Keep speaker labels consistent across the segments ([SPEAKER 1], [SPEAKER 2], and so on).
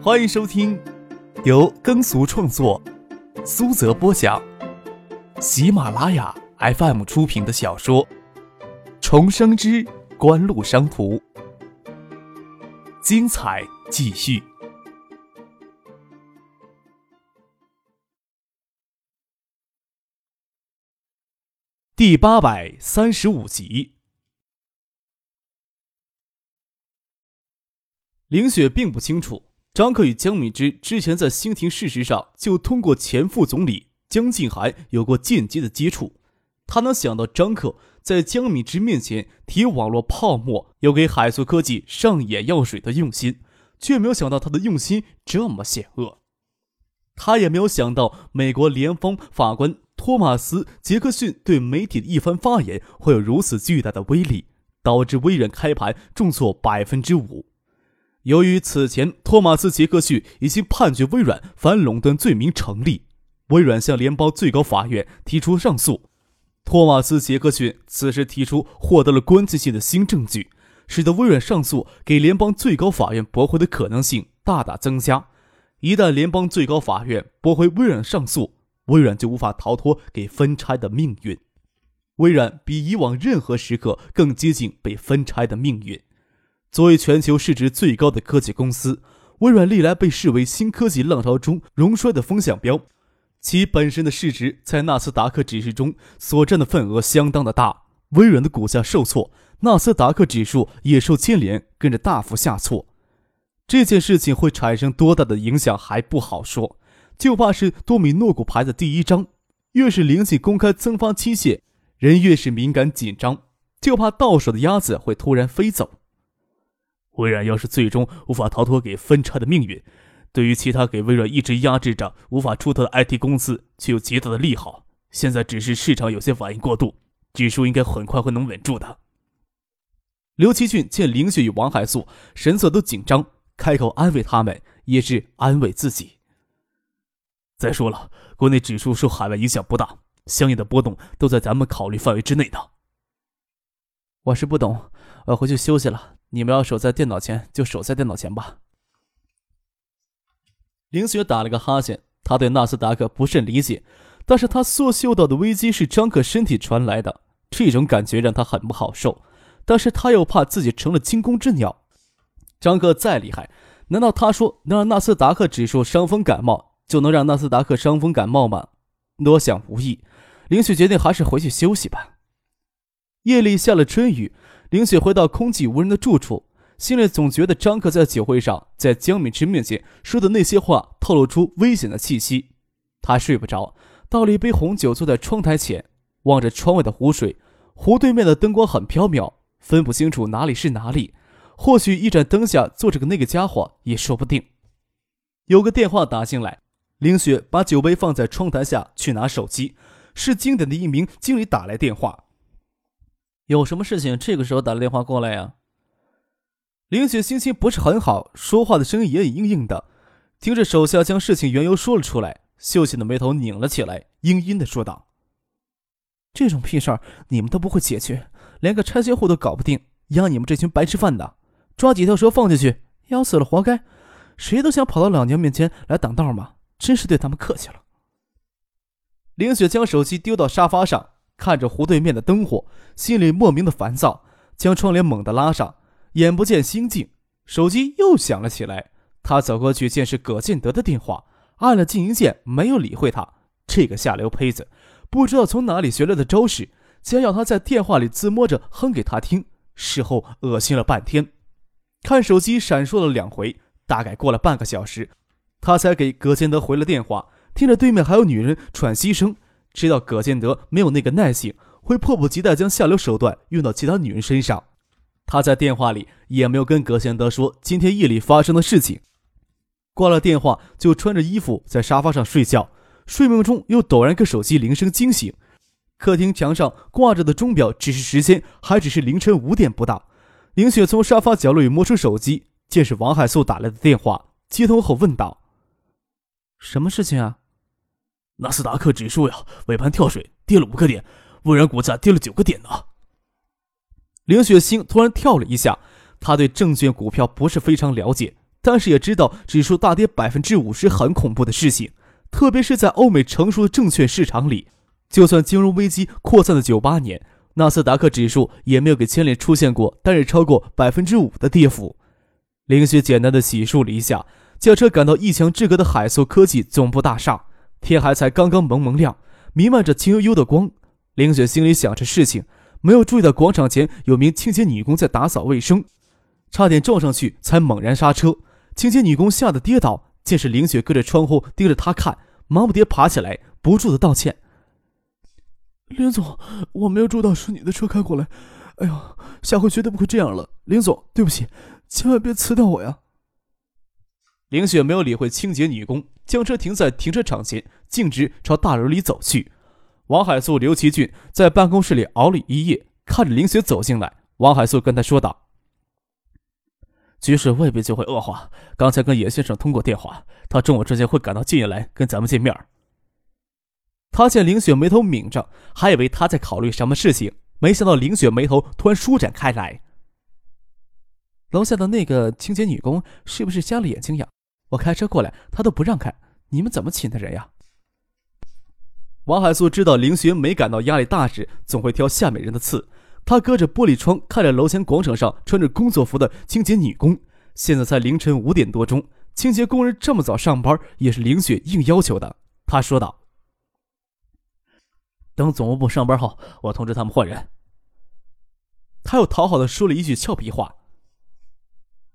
[SPEAKER 1] 欢迎收听由耕俗创作、苏泽播讲、喜马拉雅 FM 出品的小说《重生之官路商途》，精彩继续，第八百三十五集。林雪并不清楚。张克与江敏之之前在兴亭事实上就通过前副总理江静海有过间接的接触，他能想到张克在江敏之面前提网络泡沫有给海素科技上眼药水的用心，却没有想到他的用心这么险恶。他也没有想到美国联邦法官托马斯·杰克逊对媒体的一番发言会有如此巨大的威力，导致微软开盘重挫百分之五。由于此前托马斯·杰克逊已经判决微软反垄断罪名成立，微软向联邦最高法院提出上诉。托马斯·杰克逊此时提出获得了关键性的新证据，使得微软上诉给联邦最高法院驳回的可能性大大增加。一旦联邦最高法院驳回微软上诉，微软就无法逃脱给分拆的命运。微软比以往任何时刻更接近被分拆的命运。作为全球市值最高的科技公司，微软历来被视为新科技浪潮中荣衰的风向标。其本身的市值在纳斯达克指数中所占的份额相当的大，微软的股价受挫，纳斯达克指数也受牵连，跟着大幅下挫。这件事情会产生多大的影响还不好说，就怕是多米诺骨牌的第一张。越是临近公开增发期限，人越是敏感紧张，就怕到手的鸭子会突然飞走。微软要是最终无法逃脱给分拆的命运，对于其他给微软一直压制着无法出头的 IT 公司，具有极大的利好。现在只是市场有些反应过度，指数应该很快会能稳住的。刘奇俊见林雪与王海素神色都紧张，开口安慰他们，也是安慰自己。再说了，国内指数受海外影响不大，相应的波动都在咱们考虑范围之内的。
[SPEAKER 2] 我是不懂，我回去休息了。你们要守在电脑前，就守在电脑前吧。
[SPEAKER 1] 林雪打了个哈欠，他对纳斯达克不甚理解，但是他所嗅到的危机是张克身体传来的，这种感觉让他很不好受。但是他又怕自己成了惊弓之鸟。张克再厉害，难道他说能让纳斯达克指数伤风感冒，就能让纳斯达克伤风感冒吗？多想无益。林雪决定还是回去休息吧。夜里下了春雨。林雪回到空寂无人的住处，心里总觉得张克在酒会上在江敏之面前说的那些话透露出危险的气息。他睡不着，倒了一杯红酒，坐在窗台前，望着窗外的湖水。湖对面的灯光很飘渺，分不清楚哪里是哪里。或许一盏灯下坐着个那个家伙也说不定。有个电话打进来，林雪把酒杯放在窗台下去拿手机，是经典的一名经理打来电话。
[SPEAKER 2] 有什么事情？这个时候打了电话过来呀？
[SPEAKER 1] 林雪心情不是很好，说话的声音也硬硬的。听着手下将事情缘由说了出来，秀琴的眉头拧了起来，阴阴的说道：“
[SPEAKER 2] 这种屁事儿你们都不会解决，连个拆迁户都搞不定，养你们这群白吃饭的？抓几条蛇放进去，咬死了活该！谁都想跑到老娘面前来挡道吗？真是对他们客气了。”
[SPEAKER 1] 林雪将手机丢到沙发上。看着湖对面的灯火，心里莫名的烦躁，将窗帘猛地拉上，眼不见心静，手机又响了起来。他走过去，见是葛建德的电话，按了静音键，没有理会他。这个下流胚子，不知道从哪里学来的招式，竟然要他在电话里自摸着哼给他听。事后恶心了半天，看手机闪烁了两回，大概过了半个小时，他才给葛建德回了电话。听着对面还有女人喘息声。知道葛建德没有那个耐性，会迫不及待将下流手段用到其他女人身上。他在电话里也没有跟葛建德说今天夜里发生的事情。挂了电话，就穿着衣服在沙发上睡觉。睡梦中又陡然跟手机铃声惊醒。客厅墙上挂着的钟表指示时间还只是凌晨五点不到。林雪从沙发角落里摸出手机，见是王海素打来的电话，接通后问道：“
[SPEAKER 2] 什么事情啊？”
[SPEAKER 3] 纳斯达克指数呀，尾盘跳水跌了五个点，微软股价跌了九个点呢。
[SPEAKER 1] 林雪心突然跳了一下，他对证券股票不是非常了解，但是也知道指数大跌百分之五十很恐怖的事情，特别是在欧美成熟的证券市场里。就算金融危机扩散的九八年，纳斯达克指数也没有给牵连出现过单日超过百分之五的跌幅。林雪简单的洗漱了一下，驾车赶到一墙之隔的海素科技总部大厦。天还才刚刚蒙蒙亮，弥漫着清幽幽的光。林雪心里想着事情，没有注意到广场前有名清洁女工在打扫卫生，差点撞上去，才猛然刹车。清洁女工吓得跌倒，见是林雪隔着窗户盯着她看，忙不迭爬起来，不住的道歉：“
[SPEAKER 2] 林总，我没有注意到是你的车开过来，哎呦，下回绝对不会这样了。林总，对不起，千万别辞掉我呀。”
[SPEAKER 1] 林雪没有理会清洁女工，将车停在停车场前，径直朝大楼里走去。王海素、刘奇俊在办公室里熬了一夜，看着林雪走进来，王海素跟他说道：“
[SPEAKER 3] 局势未必就会恶化。刚才跟严先生通过电话，他中午之前会赶到建业来跟咱们见面。”
[SPEAKER 1] 他见林雪眉头抿着，还以为他在考虑什么事情，没想到林雪眉头突然舒展开来。
[SPEAKER 2] 楼下的那个清洁女工是不是瞎了眼睛呀？我开车过来，他都不让开，你们怎么请的人呀？
[SPEAKER 1] 王海素知道林雪每感到压力大时，总会挑下面人的刺。他隔着玻璃窗看着楼前广场上穿着工作服的清洁女工。现在才凌晨五点多钟，清洁工人这么早上班也是林雪硬要求的。他说道：“
[SPEAKER 3] 等总务部上班后，我通知他们换人。”
[SPEAKER 1] 他又讨好的说了一句俏皮话：“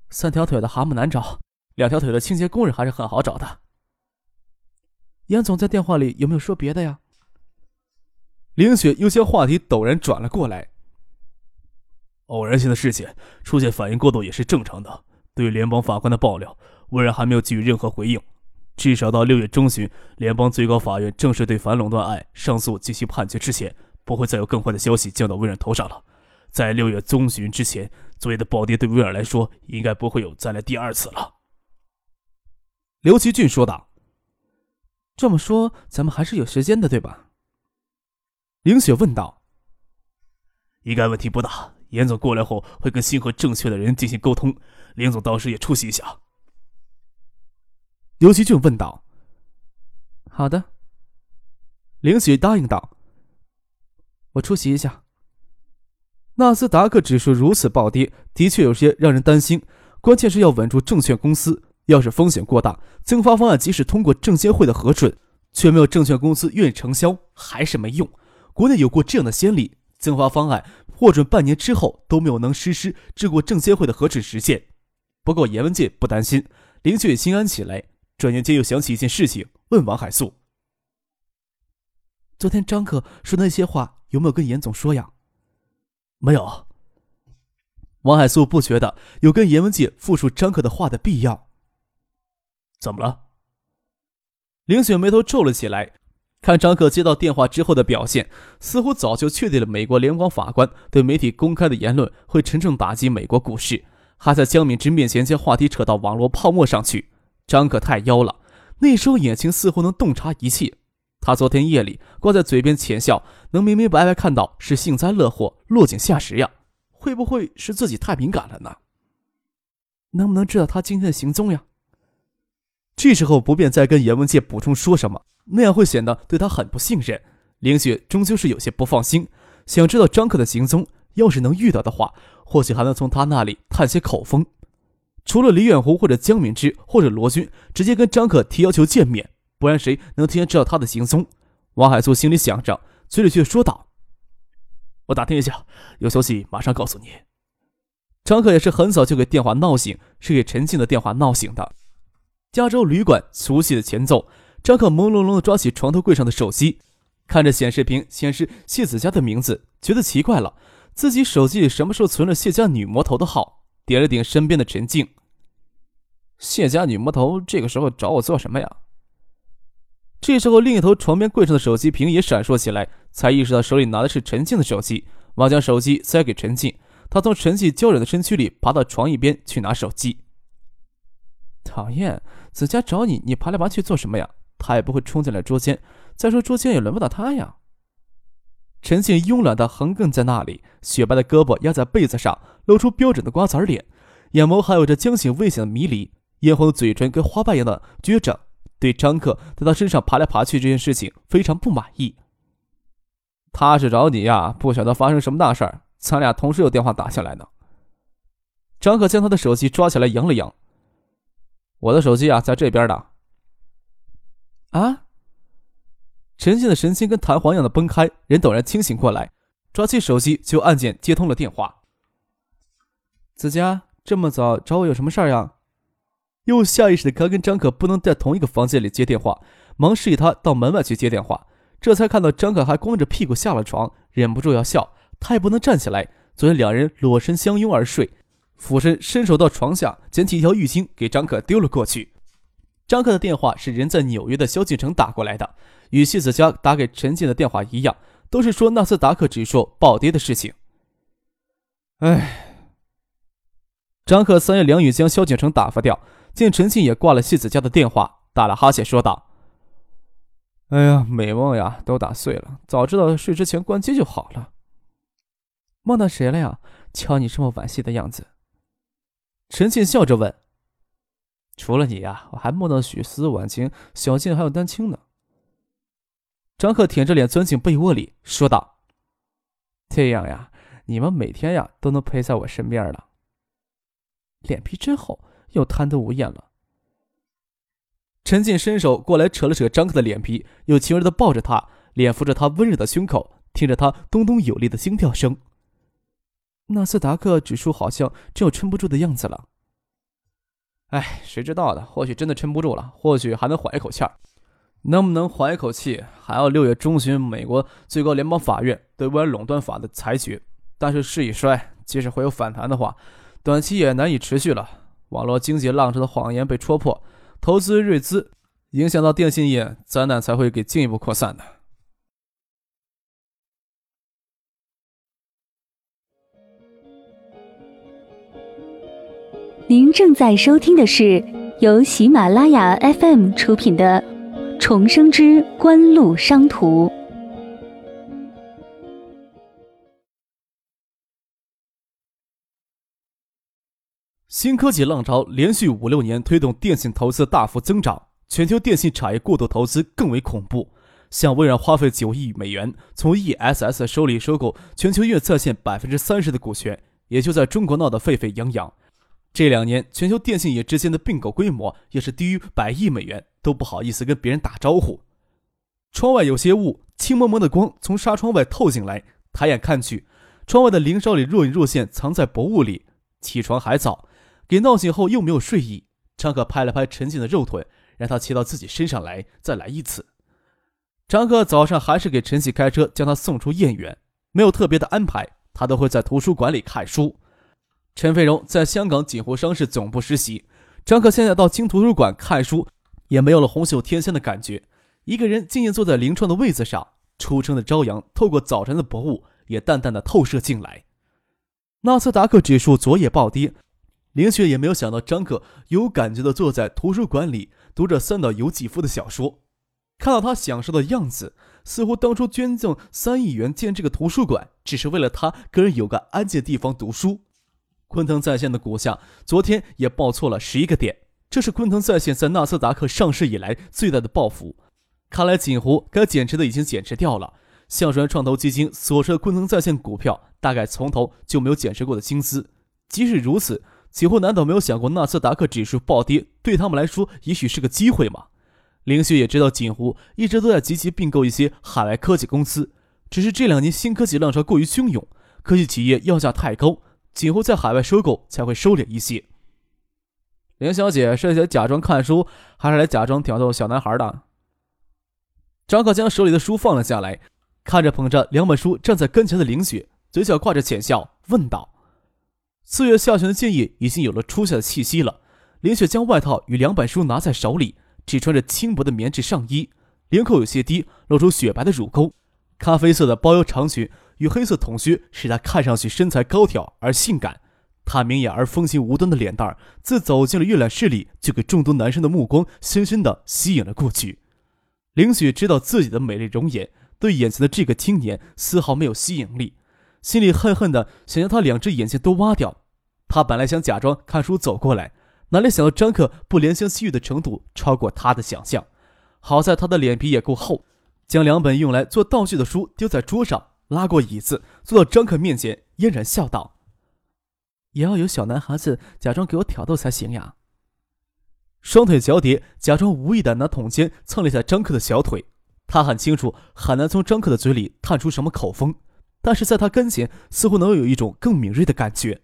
[SPEAKER 2] 三条腿的蛤蟆难找。”两条腿的清洁工人还是很好找的。严总在电话里有没有说别的呀？
[SPEAKER 1] 林雪又将话题陡然转了过来。
[SPEAKER 3] 偶然性的事件出现反应过度也是正常的。对联邦法官的爆料，温然还没有给予任何回应。至少到六月中旬，联邦最高法院正式对反垄断案上诉进行判决之前，不会再有更坏的消息降到微软头上了。在六月中旬之前，昨夜的暴跌对微软来说，应该不会有再来第二次了。
[SPEAKER 1] 刘奇俊说道：“
[SPEAKER 2] 这么说，咱们还是有时间的，对吧？”
[SPEAKER 1] 林雪问道。
[SPEAKER 3] “应该问题不大。严总过来后会跟星河正确的人进行沟通，林总到时也出席一下。”
[SPEAKER 1] 刘奇俊问道。
[SPEAKER 2] “好的。”
[SPEAKER 1] 林雪答应道：“
[SPEAKER 2] 我出席一下。”
[SPEAKER 1] 纳斯达克指数如此暴跌，的确有些让人担心。关键是要稳住证券公司。要是风险过大，增发方案即使通过证监会的核准，却没有证券公司愿意承销，还是没用。国内有过这样的先例，增发方案获准半年之后都没有能实施，至过证监会的核准时限。不过严文界不担心，林雪也心安起来。转眼间又想起一件事情，问王海素：“
[SPEAKER 2] 昨天张可说那些话有没有跟严总说呀？”“
[SPEAKER 3] 没有。”
[SPEAKER 1] 王海素不觉得有跟严文界复述张可的话的必要。
[SPEAKER 3] 怎么了？
[SPEAKER 1] 林雪眉头皱了起来，看张克接到电话之后的表现，似乎早就确定了美国联邦法官对媒体公开的言论会沉重打击美国股市，还在江敏之面前将话题扯到网络泡沫上去。张克太妖了，那双眼睛似乎能洞察一切。他昨天夜里挂在嘴边浅笑，能明明白白看到是幸灾乐祸、落井下石呀？会不会是自己太敏感了呢？
[SPEAKER 2] 能不能知道他今天的行踪呀？
[SPEAKER 1] 这时候不便再跟严文界补充说什么，那样会显得对他很不信任。林雪终究是有些不放心，想知道张克的行踪。要是能遇到的话，或许还能从他那里探些口风。除了李远湖或者江敏之或者罗军，直接跟张克提要求见面，不然谁能提前知道他的行踪？王海素心里想着，嘴里却说道：“
[SPEAKER 3] 我打听一下，有消息马上告诉你。”
[SPEAKER 1] 张克也是很早就给电话闹醒，是给陈静的电话闹醒的。加州旅馆熟悉的前奏，张克朦胧胧地抓起床头柜上的手机，看着显示屏显示谢子佳的名字，觉得奇怪了，自己手机里什么时候存了谢家女魔头的号？点了点身边的陈静，
[SPEAKER 2] 谢家女魔头这个时候找我做什么呀？
[SPEAKER 1] 这时候另一头床边柜上的手机屏也闪烁起来，才意识到手里拿的是陈静的手机，忙将手机塞给陈静。他从陈静娇软的身躯里爬到床一边去拿手机。
[SPEAKER 2] 讨厌，子佳找你，你爬来爬去做什么呀？他也不会冲进来捉奸。再说捉奸也轮不到他呀。
[SPEAKER 1] 陈静慵懒的横亘在那里，雪白的胳膊压在被子上，露出标准的瓜子脸，眼眸还有着惊醒未醒的迷离，嫣红的嘴唇跟花瓣一样的撅着，对张克在他身上爬来爬去这件事情非常不满意。他是找你呀，不晓得发生什么大事儿，咱俩同时有电话打下来呢。张克将他的手机抓起来扬了扬。我的手机啊，在这边呢。啊！陈静的神经跟弹簧一样的崩开，人陡然清醒过来，抓起手机就按键接通了电话。子佳，这么早找我有什么事儿呀？又下意识的看跟张可不能在同一个房间里接电话，忙示意他到门外去接电话。这才看到张可还光着屁股下了床，忍不住要笑。他也不能站起来，昨天两人裸身相拥而睡。俯身伸手到床下，捡起一条浴巾给张可丢了过去。张克的电话是人在纽约的萧敬城打过来的，与谢子佳打给陈静的电话一样，都是说纳斯达克指数暴跌的事情。唉，张克三言两语将萧敬城打发掉，见陈静也挂了谢子佳的电话，打了哈欠说道：“哎呀，美梦呀，都打碎了，早知道睡之前关机就好了。”梦到谁了呀？瞧你这么惋惜的样子。陈静笑着问：“除了你呀，我还梦到许思、婉晴、小静还有丹青呢。”张克舔着脸钻进被窝里说道：“这样呀，你们每天呀都能陪在我身边了。”脸皮真厚，又贪得无厌了。陈静伸手过来扯了扯张克的脸皮，又亲热的抱着他，脸扶着他温热的胸口，听着他咚咚有力的心跳声。纳斯达克指数好像真要撑不住的样子了。哎，谁知道呢？或许真的撑不住了，或许还能缓一口气儿。能不能缓一口气，还要六月中旬美国最高联邦法院对微软垄断法的裁决。但是事已衰，即使会有反弹的话，短期也难以持续了。网络经济浪潮的谎言被戳破，投资锐资，影响到电信业，灾难才会给进一步扩散的。
[SPEAKER 4] 您正在收听的是由喜马拉雅 FM 出品的《重生之官路商途》。
[SPEAKER 1] 新科技浪潮连续五六年推动电信投资大幅增长，全球电信产业过度投资更为恐怖。像微软花费九亿美元从 ESS 手里收购全球月在线百分之三十的股权，也就在中国闹得沸沸扬扬。这两年，全球电信业之间的并购规模也是低于百亿美元，都不好意思跟别人打招呼。窗外有些雾，青蒙蒙的光从纱窗外透进来，抬眼看去，窗外的林梢里若隐若现，藏在薄雾里。起床还早，给闹醒后又没有睡意。张可拍了拍陈静的肉腿，让他骑到自己身上来，再来一次。张可早上还是给陈喜开车将他送出燕园，没有特别的安排，他都会在图书馆里看书。陈飞荣在香港锦湖商事总部实习，张可现在到京图书馆看书，也没有了红袖添香的感觉。一个人静静坐在临窗的位子上，初升的朝阳透过早晨的薄雾，也淡淡的透射进来。纳斯达克指数昨夜暴跌，林雪也没有想到张可有感觉的坐在图书馆里读着三岛由纪夫的小说，看到他享受的样子，似乎当初捐赠三亿元建这个图书馆，只是为了他个人有个安静地方读书。昆腾在线的股价昨天也报错了十一个点，这是昆腾在线在纳斯达克上市以来最大的报复。看来锦湖该减持的已经减持掉了。象川创投基金所持的昆腾在线股票，大概从头就没有减持过的金资。即使如此，锦湖难道没有想过纳斯达克指数暴跌对他们来说也许是个机会吗？林旭也知道锦湖一直都在积极并购一些海外科技公司，只是这两年新科技浪潮过于汹涌，科技企业要价太高。几乎在海外收购才会收敛一些。林小姐是来假装看书，还是来假装挑逗小男孩的？张可将手里的书放了下来，看着捧着两本书站在跟前的林雪，嘴角挂着浅笑，问道：“四月下旬的建议已经有了初夏的气息了。”林雪将外套与两本书拿在手里，只穿着轻薄的棉质上衣，领口有些低，露出雪白的乳沟，咖啡色的包腰长裙。与黑色筒靴使她看上去身材高挑而性感，她明眼而风情无端的脸蛋儿，自走进了阅览室里，就给众多男生的目光深深的吸引了过去。林雪知道自己的美丽容颜对眼前的这个青年丝毫没有吸引力，心里恨恨的想将他两只眼睛都挖掉。她本来想假装看书走过来，哪里想到张克不怜香惜玉的程度超过他的想象。好在他的脸皮也够厚，将两本用来做道具的书丢在桌上，拉过椅子坐到张克面前，嫣然笑道：“
[SPEAKER 2] 也要有小男孩子假装给我挑逗才行呀。”
[SPEAKER 1] 双腿交叠，假装无意的拿桶尖蹭了一下张克的小腿。他很清楚，很难从张克的嘴里探出什么口风，但是在他跟前，似乎能有一种更敏锐的感觉。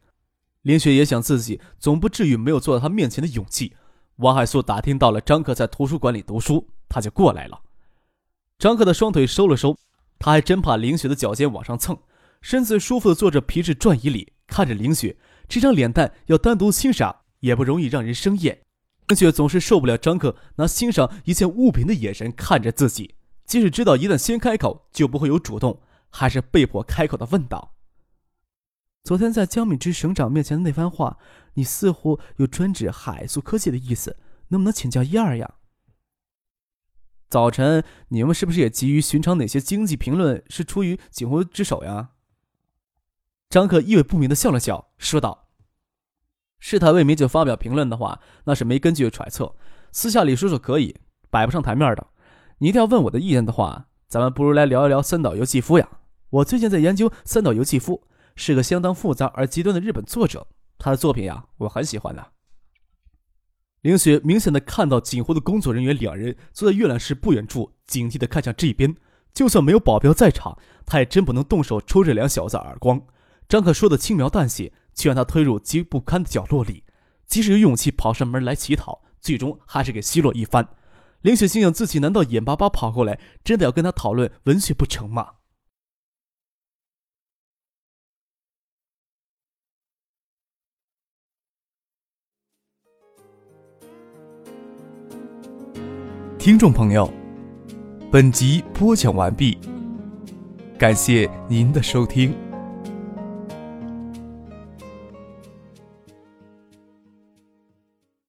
[SPEAKER 1] 林雪也想自己总不至于没有坐在他面前的勇气。王海素打听到了张克在图书馆里读书。他就过来了，张克的双腿收了收，他还真怕林雪的脚尖往上蹭，身子舒服的坐着皮质转椅里，看着林雪这张脸蛋，要单独欣赏也不容易让人生厌。林雪总是受不了张克拿欣赏一件物品的眼神看着自己，即使知道一旦先开口就不会有主动，还是被迫开口的问道：“
[SPEAKER 2] 昨天在江敏之省长面前的那番话，你似乎有专指海素科技的意思，能不能请教一二呀？”
[SPEAKER 1] 早晨，你们是不是也急于寻找哪些经济评论是出于景湖之手呀？张克意味不明的笑了笑，说道：“事态未明就发表评论的话，那是没根据的揣测。私下里说说可以，摆不上台面的。你一定要问我的意见的话，咱们不如来聊一聊三岛由纪夫呀。我最近在研究三岛由纪夫，是个相当复杂而极端的日本作者，他的作品呀，我很喜欢的。”林雪明显的看到锦湖的工作人员两人坐在阅览室不远处，警惕的看向这边。就算没有保镖在场，他也真不能动手抽这两小子耳光。张可说的轻描淡写，却让他推入极不堪的角落里。即使有勇气跑上门来乞讨，最终还是给奚落一番。林雪心想：自己难道眼巴巴跑过来，真的要跟他讨论文学不成吗？听众朋友，本集播讲完毕，感谢您的收听。